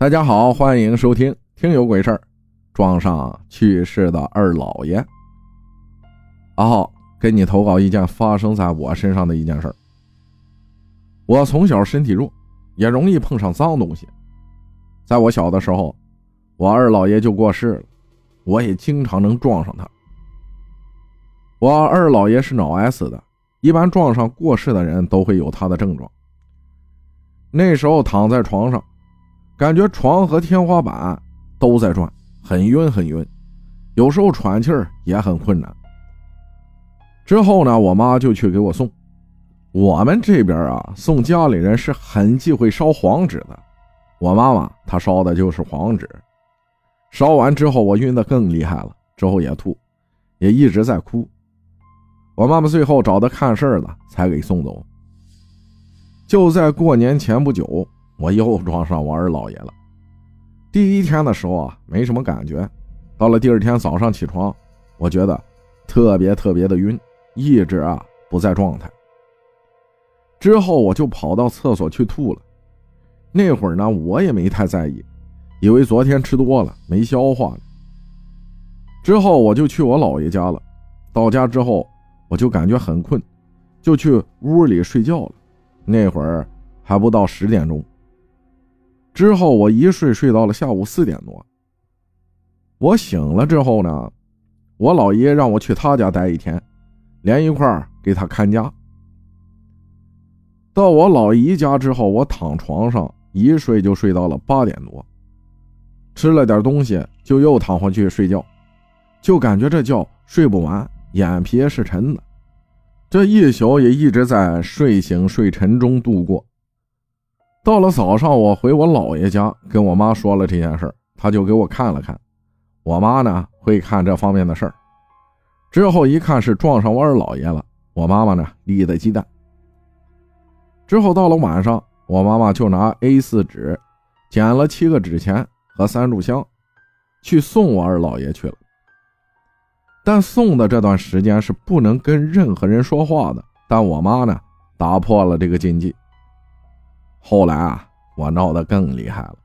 大家好，欢迎收听《听有鬼事儿》，撞上去世的二老爷。阿浩，给你投稿一件发生在我身上的一件事儿我从小身体弱，也容易碰上脏东西。在我小的时候，我二老爷就过世了，我也经常能撞上他。我二老爷是脑癌死的，一般撞上过世的人都会有他的症状。那时候躺在床上。感觉床和天花板都在转，很晕很晕，有时候喘气儿也很困难。之后呢，我妈就去给我送。我们这边啊，送家里人是很忌讳烧黄纸的。我妈妈她烧的就是黄纸，烧完之后我晕得更厉害了，之后也吐，也一直在哭。我妈妈最后找的看事儿的才给送走。就在过年前不久。我又撞上我二老爷了。第一天的时候啊，没什么感觉，到了第二天早上起床，我觉得特别特别的晕，一直啊不在状态。之后我就跑到厕所去吐了。那会儿呢，我也没太在意，以为昨天吃多了没消化。之后我就去我姥爷家了。到家之后，我就感觉很困，就去屋里睡觉了。那会儿还不到十点钟。之后我一睡睡到了下午四点多。我醒了之后呢，我姥爷让我去他家待一天，连一块儿给他看家。到我老姨家之后，我躺床上一睡就睡到了八点多，吃了点东西就又躺回去睡觉，就感觉这觉睡不完，眼皮是沉的。这一宿也一直在睡醒睡沉中度过。到了早上，我回我姥爷家，跟我妈说了这件事他就给我看了看。我妈呢会看这方面的事儿，之后一看是撞上我二姥爷了，我妈妈呢立的鸡蛋。之后到了晚上，我妈妈就拿 A4 纸剪了七个纸钱和三炷香，去送我二姥爷去了。但送的这段时间是不能跟任何人说话的，但我妈呢打破了这个禁忌。后来啊，我闹得更厉害了，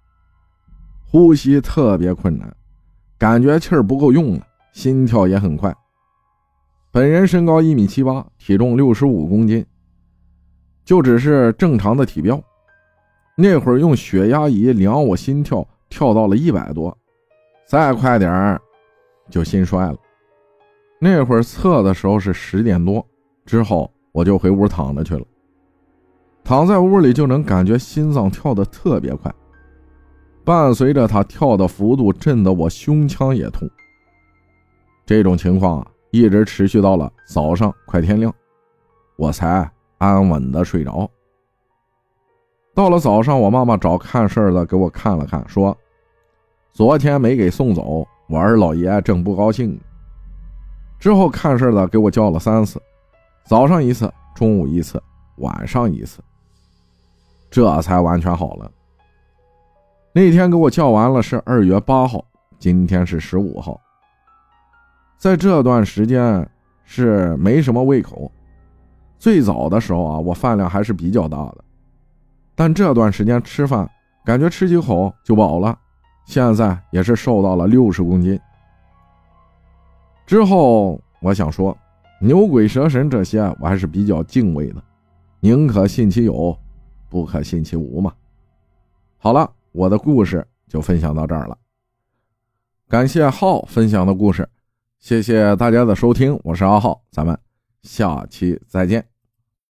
呼吸特别困难，感觉气儿不够用了，心跳也很快。本人身高一米七八，体重六十五公斤，就只是正常的体标。那会儿用血压仪量我心跳，跳到了一百多，再快点儿就心衰了。那会儿测的时候是十点多，之后我就回屋躺着去了。躺在屋里就能感觉心脏跳得特别快，伴随着他跳的幅度，震得我胸腔也痛。这种情况，一直持续到了早上快天亮，我才安稳的睡着。到了早上，我妈妈找看事的给我看了看，说昨天没给送走，我二老爷正不高兴。之后看事的给我叫了三次，早上一次，中午一次，晚上一次。这才完全好了。那天给我叫完了是二月八号，今天是十五号。在这段时间是没什么胃口，最早的时候啊，我饭量还是比较大的，但这段时间吃饭感觉吃几口就饱了，现在也是瘦到了六十公斤。之后我想说，牛鬼蛇神这些我还是比较敬畏的，宁可信其有。不可信其无嘛。好了，我的故事就分享到这儿了。感谢浩分享的故事，谢谢大家的收听，我是阿浩，咱们下期再见。